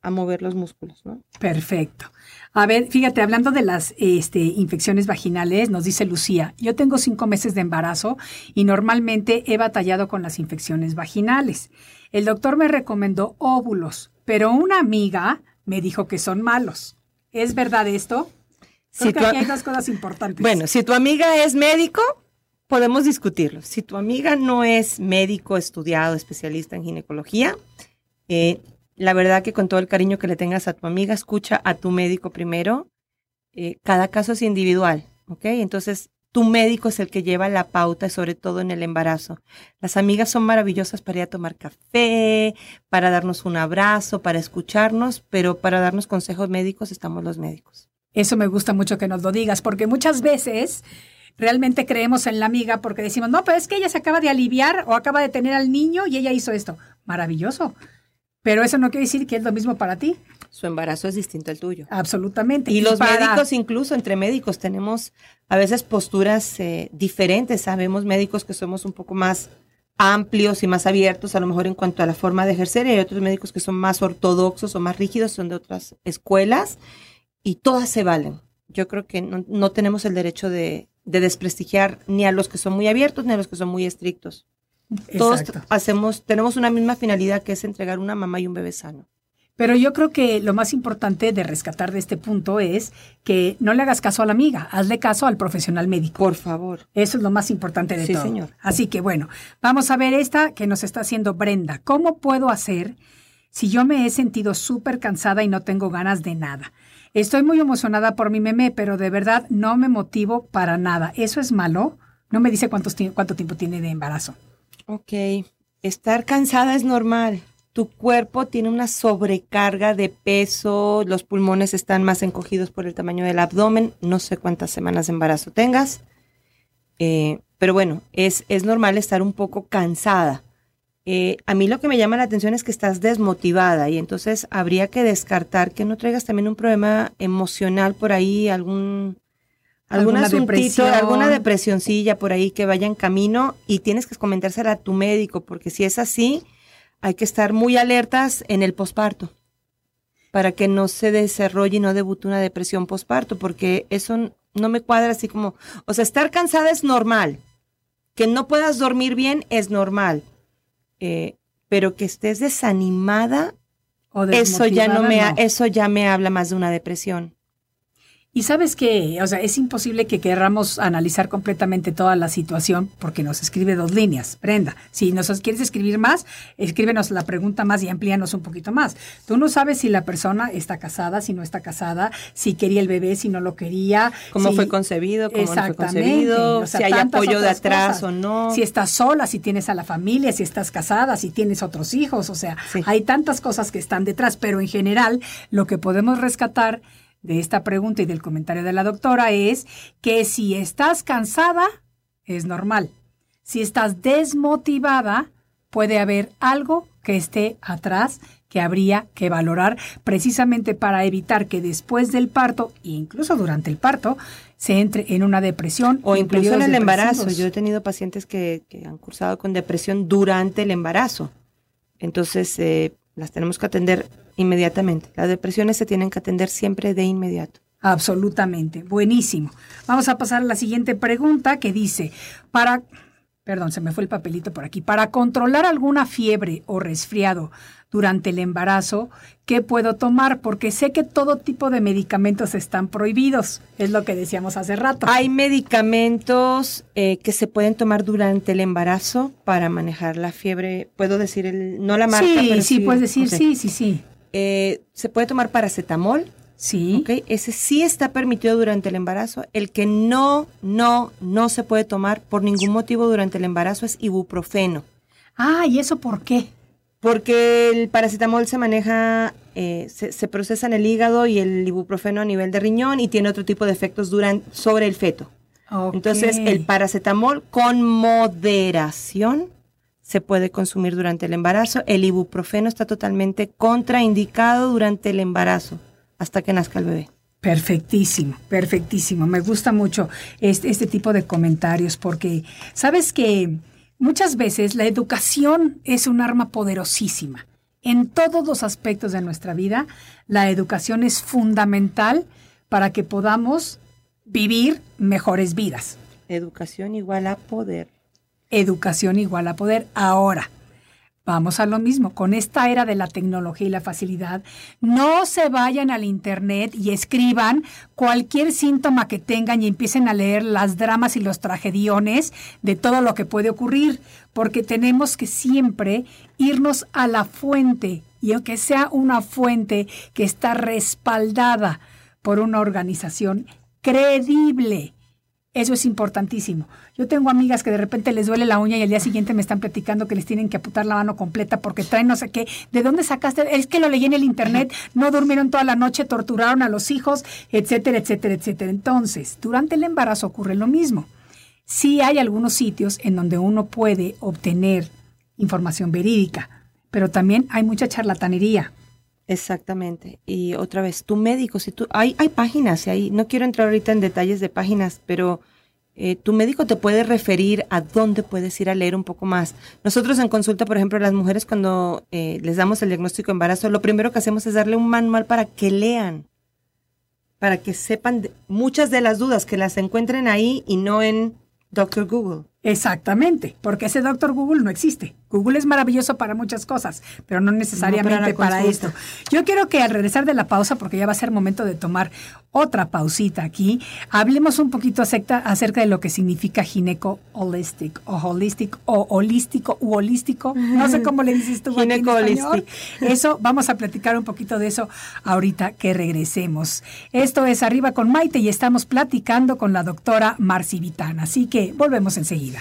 S2: a mover los músculos, ¿no?
S1: Perfecto. A ver, fíjate, hablando de las este, infecciones vaginales, nos dice Lucía, yo tengo cinco meses de embarazo y normalmente he batallado con las infecciones vaginales. El doctor me recomendó óvulos, pero una amiga me dijo que son malos. ¿Es verdad esto? Creo
S2: Si
S1: que
S2: tu
S1: aquí hay dos cosas importantes.
S2: Bueno, si tu amiga es médico, podemos discutirlo. Si tu amiga no es médico estudiado, especialista en ginecología, eh, la verdad que con todo el cariño que le tengas a tu amiga, escucha a tu médico primero. Eh, cada caso es individual, ¿ok? Entonces, tu médico es el que lleva la pauta, sobre todo en el embarazo. Las amigas son maravillosas para ir a tomar café, para darnos un abrazo, para escucharnos, pero para darnos consejos médicos estamos los médicos.
S1: Eso me gusta mucho que nos lo digas, porque muchas veces realmente creemos en la amiga porque decimos, no, pero es que ella se acaba de aliviar o acaba de tener al niño y ella hizo esto. Maravilloso. Pero eso no quiere decir que es lo mismo para ti.
S2: Su embarazo es distinto al tuyo.
S1: Absolutamente.
S2: Y los
S1: para-
S2: médicos, incluso entre médicos, tenemos a veces posturas eh, diferentes. Sabemos médicos que somos un poco más amplios y más abiertos, a lo mejor en cuanto a la forma de ejercer, y hay otros médicos que son más ortodoxos o más rígidos, son de otras escuelas, y todas se valen. Yo creo que no, no tenemos el derecho de, de desprestigiar ni a los que son muy abiertos ni a los que son muy estrictos. Todos
S1: Exacto.
S2: hacemos, tenemos una misma finalidad que es entregar una mamá y un bebé sano.
S1: Pero yo creo que lo más importante de rescatar de este punto es que no le hagas caso a la amiga, hazle caso al profesional médico.
S2: Por favor.
S1: Eso es lo más importante de
S2: Sí,
S1: todo.
S2: señor.
S1: Así que bueno, vamos a ver esta que nos está haciendo Brenda. ¿Cómo puedo hacer si yo me he sentido súper cansada y no tengo ganas de nada? Estoy muy emocionada por mi meme, pero de verdad no me motivo para nada. ¿Eso es malo? No me dice cuántos ti- cuánto tiempo tiene de embarazo.
S2: Ok, estar cansada es normal. Tu cuerpo tiene una sobrecarga de peso, los pulmones están más encogidos por el tamaño del abdomen. No sé cuántas semanas de embarazo tengas, eh, pero bueno, es, es normal estar un poco cansada. Eh, a mí lo que me llama la atención es que estás desmotivada y entonces habría que descartar que no traigas también un problema emocional por ahí, algún,
S1: Alguna
S2: asuntito,
S1: depresión.
S2: alguna depresioncilla por ahí que vaya en camino y tienes que comentársela a tu médico, porque si es así, hay que estar muy alertas en el posparto para que no se desarrolle y no debute una depresión posparto, porque eso no me cuadra así como, o sea, estar cansada es normal, que no puedas dormir bien es normal, eh, pero que estés desanimada,
S1: O
S2: eso ya no me, ha-
S1: desmotivada,
S2: eso ya me habla más de una depresión.
S1: Y sabes que, o sea, es imposible que queramos analizar completamente toda la situación porque nos escribe dos líneas. Brenda, si nos quieres escribir más, escríbenos la pregunta más y amplíanos un poquito más. Tú no sabes si la persona está casada, si no está casada, si quería el bebé, si no lo quería.
S2: ¿Cómo
S1: si-
S2: fue concebido? ¿Cómo no fue
S1: Exactamente,
S2: concebido?
S1: o sea,
S2: si hay apoyo de atrás
S1: cosas.
S2: o no.
S1: Si estás sola, si tienes a la familia, si estás casada, si tienes otros hijos, o sea,
S2: Sí.
S1: hay tantas cosas que están detrás, pero en general lo que podemos rescatar de esta pregunta y del comentario de la doctora es que si estás cansada, es normal. Si estás desmotivada, puede haber algo que esté atrás que habría que valorar precisamente para evitar que después del parto, e incluso durante el parto, se entre en una depresión
S2: O incluso en el embarazo. Yo he tenido pacientes que, que han cursado con depresión durante el embarazo. Entonces, eh, las tenemos que atender inmediatamente. Las depresiones se tienen que atender siempre de inmediato.
S1: Absolutamente, buenísimo. Vamos a pasar a la siguiente pregunta que dice, para, perdón, se me fue el papelito por aquí, para controlar alguna fiebre o resfriado, durante el embarazo, ¿qué puedo tomar? Porque sé que todo tipo de medicamentos están prohibidos, es lo que decíamos hace rato.
S2: Hay medicamentos eh, que se pueden tomar durante el embarazo para manejar la fiebre. Puedo decir el, no la marca,
S1: sí,
S2: pero
S1: sí, puedes decir, sí, sí, sí.
S2: Eh, se puede tomar paracetamol,
S1: Sí.
S2: ¿ok? Ese sí está permitido durante el embarazo. El que no, no, no se puede tomar por ningún motivo durante el embarazo es ibuprofeno.
S1: Ah, ¿y eso por qué?
S2: Porque el paracetamol se maneja, eh, se, se procesa en el hígado y el ibuprofeno a nivel de riñón y tiene otro tipo de efectos duran, sobre el feto. Entonces, el paracetamol con moderación se puede consumir durante el embarazo. El ibuprofeno está totalmente contraindicado durante el embarazo hasta que nazca el bebé.
S1: Perfectísimo, perfectísimo. Me gusta mucho este, este tipo de comentarios porque sabes que muchas veces la educación es un arma poderosísima. En todos los aspectos de nuestra vida, la educación es fundamental para que podamos vivir mejores vidas.
S2: Educación igual a poder.
S1: Educación igual a poder. Ahora, vamos a lo mismo. Con esta era de la tecnología y la facilidad, no se vayan al Internet y escriban cualquier síntoma que tengan y empiecen a leer las dramas y los tragediones de todo lo que puede ocurrir, porque tenemos que siempre irnos a la fuente y aunque sea una fuente que está respaldada por una organización creíble. Eso es importantísimo. Yo tengo amigas que de repente les duele la uña y al día siguiente me están platicando que les tienen que aputar la mano completa porque traen no sé qué. ¿De dónde sacaste? Es que lo leí en el internet, no durmieron toda la noche, torturaron a los hijos, etcétera, etcétera, etcétera. Entonces, durante el embarazo ocurre lo mismo. Sí hay algunos sitios en donde uno puede obtener información verídica, pero también hay mucha charlatanería.
S2: Exactamente. Y otra vez, tu médico, si tú, hay, hay páginas, y hay, no quiero entrar ahorita en detalles de páginas, pero eh, tu médico te puede referir a dónde puedes ir a leer un poco más. Nosotros en consulta, por ejemplo, las mujeres cuando eh, les damos el diagnóstico de embarazo, lo primero que hacemos es darle un manual para que lean, para que sepan muchas de las dudas, que las encuentren ahí y no en Doctor Google.
S1: Exactamente, porque ese doctor Google no existe. Google es maravilloso para muchas cosas, pero no necesariamente
S2: No para
S1: esto. Yo quiero que al regresar de la pausa, porque ya va a ser momento de tomar otra pausita aquí, hablemos un poquito acerca, acerca de lo que significa gineco holistic o holistic o holístico u holístico. No sé cómo le dices tú. aquí en
S2: Gineco
S1: español. Eso, vamos a platicar un poquito de eso ahorita que regresemos. Esto es Arriba con Maite y estamos platicando con la doctora Marci Vitán. Así que volvemos enseguida.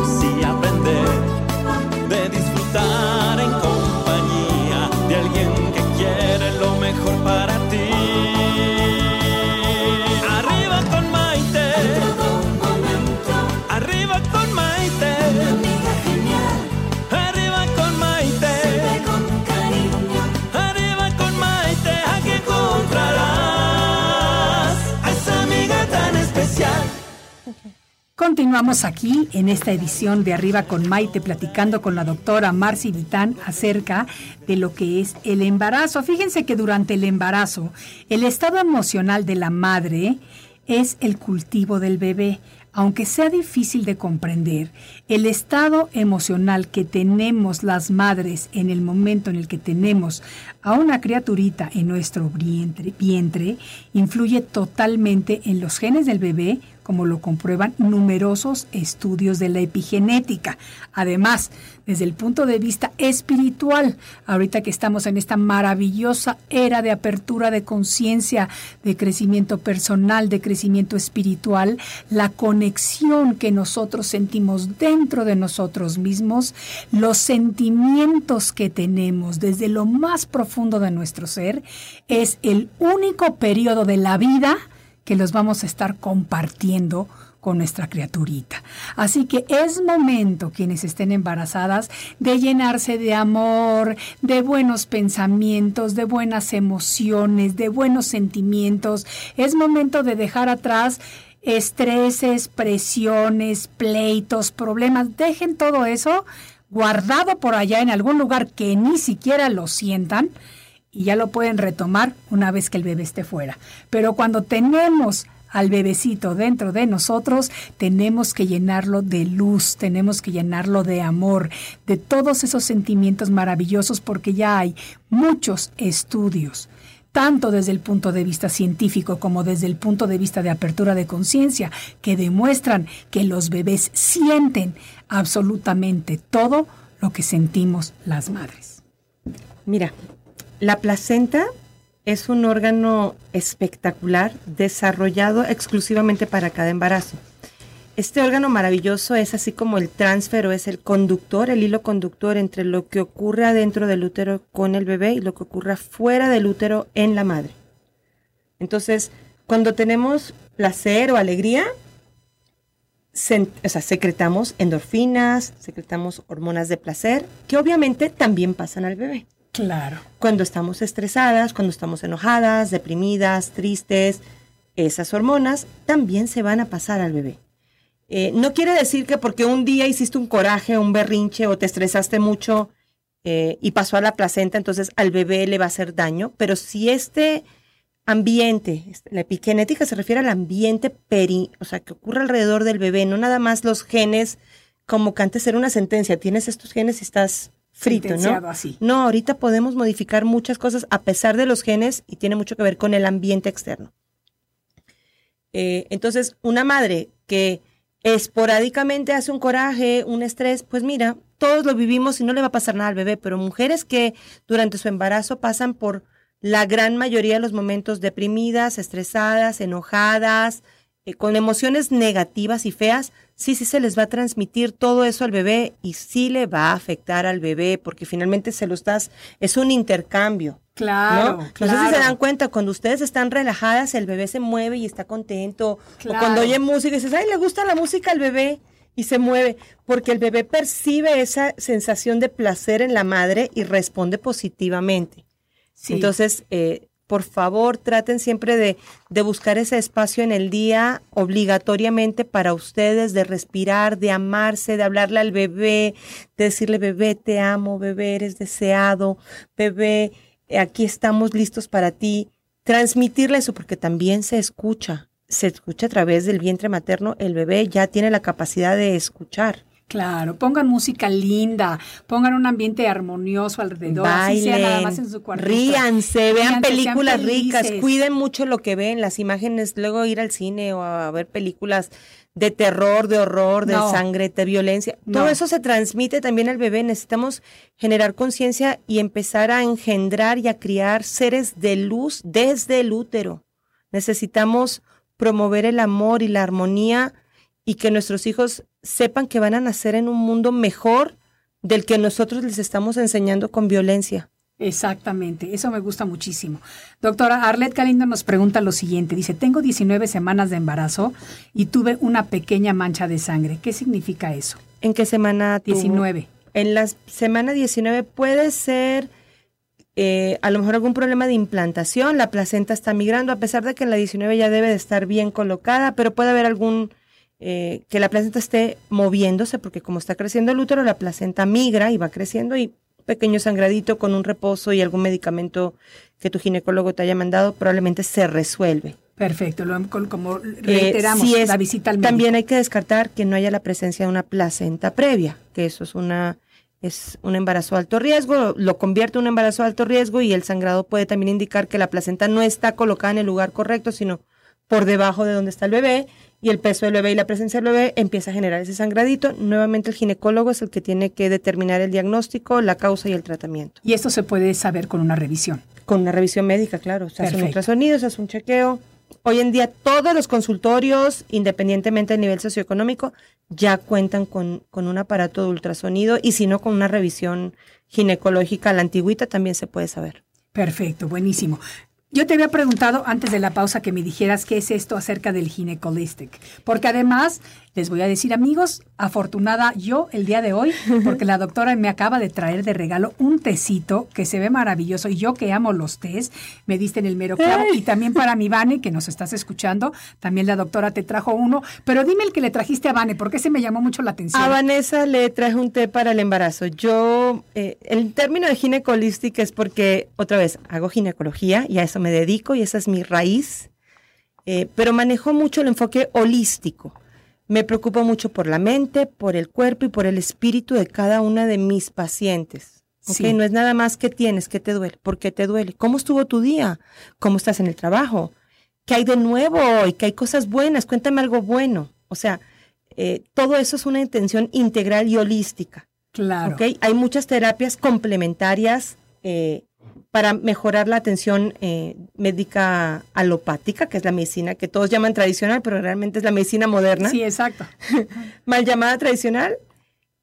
S1: Continuamos aquí en esta edición de Arriba con Maite platicando con la doctora Marci Vitán acerca de lo que es el embarazo. Fíjense que durante el embarazo el estado emocional de la madre es el cultivo del bebé. Aunque sea difícil de comprender, el estado emocional que tenemos las madres en el momento en el que tenemos a una criaturita en nuestro vientre, vientre influye totalmente en los genes del bebé, como lo comprueban numerosos estudios de la epigenética. Además, desde el punto de vista espiritual, ahorita que estamos en esta maravillosa era de apertura de conciencia, de crecimiento personal, de crecimiento espiritual, la conexión que nosotros sentimos dentro de nosotros mismos, los sentimientos que tenemos desde lo más profundo de nuestro ser, es el único periodo de la vida que los vamos a estar compartiendo con nuestra criaturita. Así que es momento, quienes estén embarazadas, de llenarse de amor, de buenos pensamientos, de buenas emociones, de buenos sentimientos. Es momento de dejar atrás estreses, presiones, pleitos, problemas. Dejen todo eso guardado por allá en algún lugar que ni siquiera lo sientan y ya lo pueden retomar una vez que el bebé esté fuera. Pero cuando tenemos al bebecito dentro de nosotros, tenemos que llenarlo de luz, tenemos que llenarlo de amor, de todos esos sentimientos maravillosos, porque ya hay muchos estudios tanto desde el punto de vista científico como desde el punto de vista de apertura de conciencia, que demuestran que los bebés sienten absolutamente todo lo que sentimos las madres.
S2: Mira, la placenta es un órgano espectacular desarrollado exclusivamente para cada embarazo. Este órgano maravilloso es así como el transfer o es el conductor, el hilo conductor entre lo que ocurre adentro del útero con el bebé y lo que ocurre fuera del útero en la madre. Entonces, cuando tenemos placer o alegría, secretamos endorfinas, secretamos hormonas de placer, que obviamente también pasan al bebé.
S1: Claro.
S2: Cuando estamos estresadas, cuando estamos enojadas, deprimidas, tristes, esas hormonas también se van a pasar al bebé. Eh, no quiere decir que porque un día hiciste un coraje, un berrinche o te estresaste mucho eh, y pasó a la placenta, entonces al bebé le va a hacer daño, pero si este ambiente, este, la epigenética se refiere al ambiente peri, o sea, que ocurre alrededor del bebé, no nada más los genes, como que antes era una sentencia, tienes estos genes y estás frito, ¿no?
S1: Así.
S2: No, ahorita podemos modificar muchas cosas a pesar de los genes y tiene mucho que ver con el ambiente externo. Eh, entonces, una madre que esporádicamente hace un coraje, un estrés, pues mira, todos lo vivimos y no le va a pasar nada al bebé, pero mujeres que durante su embarazo pasan por la gran mayoría de los momentos deprimidas, estresadas, enojadas, eh, con emociones negativas y feas, sí, sí se les va a transmitir todo eso al bebé y sí le va a afectar al bebé porque finalmente se lo estás, es un intercambio.
S1: Claro,
S2: ¿no?
S1: claro.
S2: No sé si se dan cuenta, cuando ustedes están relajadas, el bebé se mueve y está contento. O cuando oye música y dices, ay, le gusta la música al bebé y se mueve, porque el bebé percibe esa sensación de placer en la madre y responde positivamente. Entonces, eh, por favor, traten siempre de, de, buscar ese espacio en el día obligatoriamente para ustedes, de respirar, de amarse, de hablarle al bebé, de decirle, bebé, te amo, bebé, eres deseado, bebé, aquí estamos listos para ti. Transmitirle eso, porque también se escucha, se escucha a través del vientre materno, el bebé ya tiene la capacidad de escuchar.
S1: Claro, pongan música linda, pongan un ambiente armonioso alrededor,
S2: Bailen,
S1: así sea nada más en su cuarto.
S2: Ríanse, vean películas ricas, cuiden mucho lo que ven, las imágenes, luego ir al cine o a ver películas de terror, de horror, de
S1: No.
S2: sangre, de violencia.
S1: No.
S2: Todo eso se transmite también al bebé. Necesitamos generar conciencia y empezar a engendrar y a criar seres de luz desde el útero. Necesitamos promover el amor y la armonía y que nuestros hijos sepan que van a nacer en un mundo mejor del que nosotros les estamos enseñando con violencia.
S1: Exactamente, eso me gusta muchísimo. Doctora Arlette Galindo nos pregunta lo siguiente, dice, tengo 19 semanas de embarazo y tuve una pequeña mancha de sangre. ¿Qué significa eso?
S2: ¿En qué semana tuvo?
S1: 19.
S2: En la semana 19 puede ser eh, a lo mejor algún problema de implantación, la placenta está migrando, a pesar de que en la 19 ya debe de estar bien colocada, pero puede haber algún, eh, que la placenta esté moviéndose, porque como está creciendo el útero, la placenta migra y va creciendo y un pequeño sangradito con un reposo y algún medicamento que tu ginecólogo te haya mandado probablemente se resuelve.
S1: Perfecto, lo, como
S2: Eh,
S1: reiteramos
S2: si es-
S1: la visita al médico.
S2: También hay que descartar que no haya la presencia de una placenta previa, que eso es una es un embarazo de alto riesgo, lo convierte en un embarazo de alto riesgo y el sangrado puede también indicar que la placenta no está colocada en el lugar correcto, sino por debajo de donde está el bebé y el peso del bebé y la presencia del bebé empieza a generar ese sangradito. Nuevamente el ginecólogo es el que tiene que determinar el diagnóstico, la causa y el tratamiento.
S1: Y esto se puede saber con una revisión.
S2: Con una revisión médica, claro. Se hace un ultrasonido, se hace un chequeo. Hoy en día todos los consultorios, independientemente del nivel socioeconómico, ya cuentan con, con un aparato de ultrasonido y si no con una revisión ginecológica, la antigüita también se puede saber.
S1: Perfecto, buenísimo. Yo te había preguntado antes de la pausa que me dijeras qué es esto acerca del ginecolistic, porque además les voy a decir amigos, afortunada yo el día de hoy, <laughs> porque la doctora me acaba de traer de regalo un tecito que se ve maravilloso y yo que amo los tés, me diste en el mero clavo y también para mi Vane que nos estás escuchando, también la doctora te trajo uno, pero dime el que le trajiste a Vane, porque ese me llamó mucho la atención.
S2: A Vanessa le traje un té para el embarazo. Yo, eh, el término de ginecolistic es porque, otra vez, hago ginecología y a eso me dedico y esa es mi raíz, eh, pero manejo mucho el enfoque holístico. Me preocupo mucho por la mente, por el cuerpo y por el espíritu de cada una de mis pacientes. ¿okay? No es nada más que tienes, que te duele, por qué te duele, cómo estuvo tu día, cómo estás en el trabajo, qué hay de nuevo y qué hay cosas buenas, cuéntame algo bueno. O sea, eh, todo eso es una intención integral y holística.
S1: Claro.
S2: ¿okay? Hay muchas terapias complementarias eh, para mejorar la atención eh, médica alopática, que es la medicina que todos llaman tradicional, pero realmente es la medicina moderna.
S1: Sí, exacto. <laughs>
S2: Mal llamada tradicional.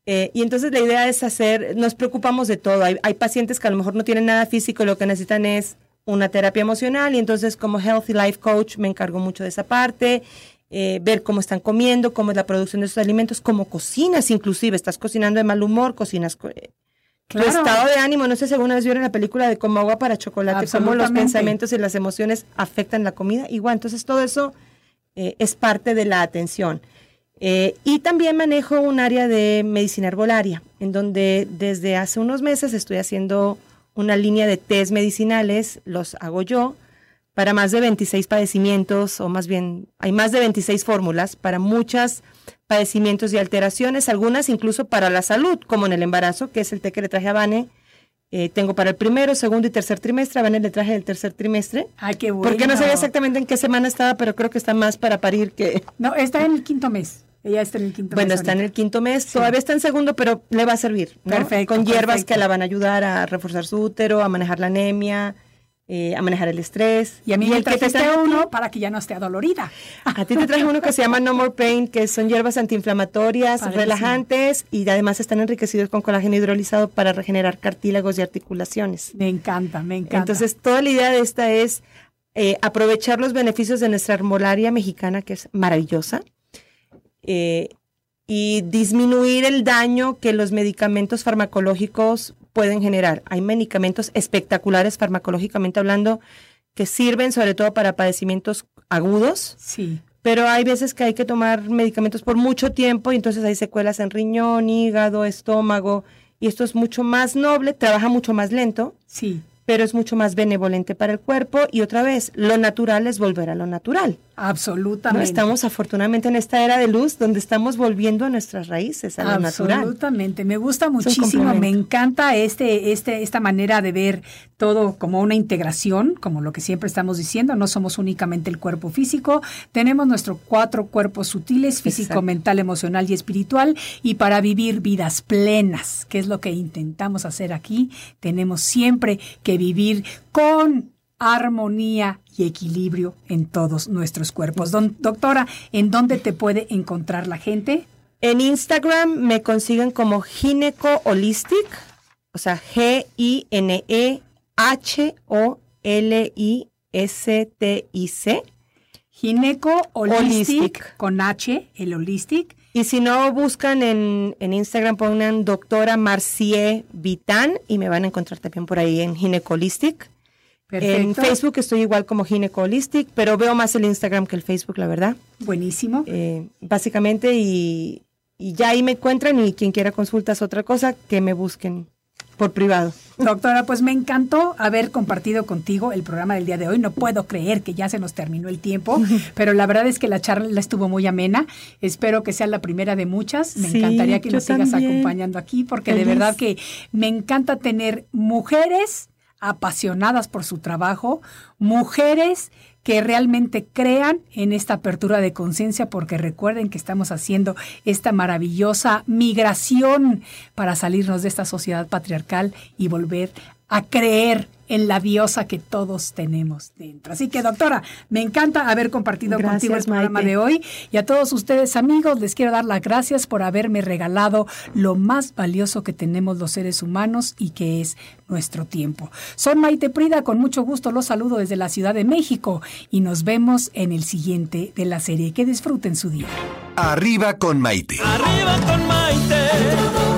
S2: Eh, y entonces la idea es hacer, nos preocupamos de todo. Hay, hay, pacientes que a lo mejor no tienen nada físico y lo que necesitan es una terapia emocional y entonces como Healthy Life Coach me encargo mucho de esa parte. Eh, ver cómo están comiendo, cómo es la producción de sus alimentos, cómo cocinas inclusive, estás cocinando de mal humor, cocinas Claro. Tu estado de ánimo, no sé si alguna vez vieron la película de Como agua para chocolate, cómo los pensamientos y las emociones afectan la comida. Igual, entonces todo eso eh, es parte de la atención. Eh, y también manejo un área de medicina herbolaria, en donde desde hace unos meses estoy haciendo una línea de test medicinales, los hago yo, para más de 26 padecimientos, o más bien, hay más de 26 fórmulas para muchas padecimientos y alteraciones, algunas incluso para la salud, como en el embarazo, que es el té que le traje a Vane. Eh, tengo para el primero, segundo y tercer trimestre. A Vane le traje el tercer trimestre.
S1: Ay, qué bueno.
S2: Porque no sabía exactamente en qué semana estaba, pero creo que está más para parir que...
S1: No, está en el quinto mes. Ella está en el quinto
S2: bueno,
S1: mes.
S2: Bueno, está en el quinto mes. Sí. Todavía está en segundo, pero le va a servir. ¿no?
S1: Perfecto.
S2: Con hierbas
S1: perfecto.
S2: que la van a ayudar a reforzar su útero, a manejar la anemia, eh, a manejar el estrés.
S1: Y a mí
S2: y
S1: me
S2: el que te ti-
S1: uno para que ya no esté adolorida.
S2: A ti te traje uno que se llama No More Pain, que son hierbas antiinflamatorias,
S1: Padrísimo.
S2: relajantes y además están enriquecidos con colágeno hidrolizado para regenerar cartílagos y articulaciones.
S1: Me encanta, me encanta.
S2: Entonces, toda la idea de esta es eh, aprovechar los beneficios de nuestra herbolaria mexicana, que es maravillosa, eh, y disminuir el daño que los medicamentos farmacológicos pueden generar. Hay medicamentos espectaculares farmacológicamente hablando que sirven sobre todo para padecimientos agudos,
S1: sí.
S2: pero hay veces que hay que tomar medicamentos por mucho tiempo y entonces hay secuelas en riñón, hígado, estómago, y esto es mucho más noble, trabaja mucho más lento,
S1: Sí,
S2: pero es mucho más benevolente para el cuerpo y otra vez, lo natural es volver a lo natural. ¿No?
S1: absolutamente.
S2: Estamos afortunadamente en esta era de luz donde estamos volviendo a nuestras raíces, a lo natural.
S1: Absolutamente, me gusta muchísimo, me encanta este, este, esta manera de ver todo como una integración, como lo que siempre estamos diciendo, no somos únicamente el cuerpo físico, tenemos nuestros cuatro cuerpos sutiles, físico,
S2: Exacto.
S1: mental, emocional y espiritual, y para vivir vidas plenas, que es lo que intentamos hacer aquí, tenemos siempre que vivir con armonía y equilibrio en todos nuestros cuerpos. Don- doctora, ¿en dónde te puede encontrar la gente?
S2: En Instagram me consiguen como Gineco Holistic, o sea, E G-I-N-E-H-O-L-I-S-T-I-C.
S1: Gineco Holistic,
S2: Holistic.
S1: con H, el Holistic.
S2: Y si no, buscan en, en Instagram, pongan doctora Marcie Vitán y me van a encontrar también por ahí en Gineco Holistic. En. Facebook estoy igual como Gineco Holistic, pero veo más el Instagram que el Facebook, la verdad.
S1: Buenísimo.
S2: Eh, básicamente, y, y ya ahí me encuentran y quien quiera consultas otra cosa, que me busquen por privado.
S1: Doctora, pues me encantó haber compartido contigo el programa del día de hoy. No puedo creer que ya se nos terminó el tiempo, <laughs> pero la verdad es que la charla estuvo muy amena. Espero que sea la primera de muchas. Me
S2: Sí,
S1: encantaría que nos sigas
S2: también.
S1: acompañando aquí, porque de verdad que me encanta tener mujeres apasionadas por su trabajo, mujeres que realmente crean en esta apertura de conciencia, porque recuerden que estamos haciendo esta maravillosa migración para salirnos de esta sociedad patriarcal y volver a creer en la diosa que todos tenemos dentro. Así que, doctora, me encanta haber compartido contigo el programa de hoy. Y a todos ustedes, amigos, les quiero dar las gracias por haberme regalado lo más valioso que tenemos los seres humanos y que es nuestro tiempo. Soy Maite Prida, con mucho gusto los saludo desde la Ciudad de México y nos vemos en el siguiente de la serie. Que disfruten su día.
S4: Arriba con Maite.
S3: Arriba con Maite.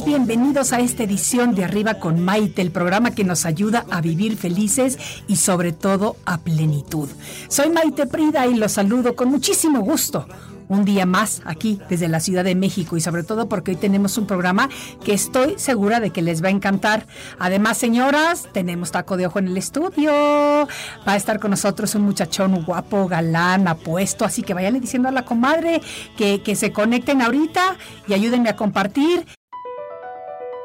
S1: Bienvenidos a esta edición de Arriba con Maite, el programa que nos ayuda a vivir felices y sobre todo a plenitud. Soy Maite Prida y los saludo con muchísimo gusto. Un día más aquí desde la Ciudad de México y sobre todo porque hoy tenemos un programa que estoy segura de que les va a encantar. Además, señoras, tenemos taco de ojo en el estudio. Va a estar con nosotros un muchachón guapo, galán, apuesto. Así que váyanle diciendo a la comadre que, que se conecten ahorita y ayúdenme a compartir.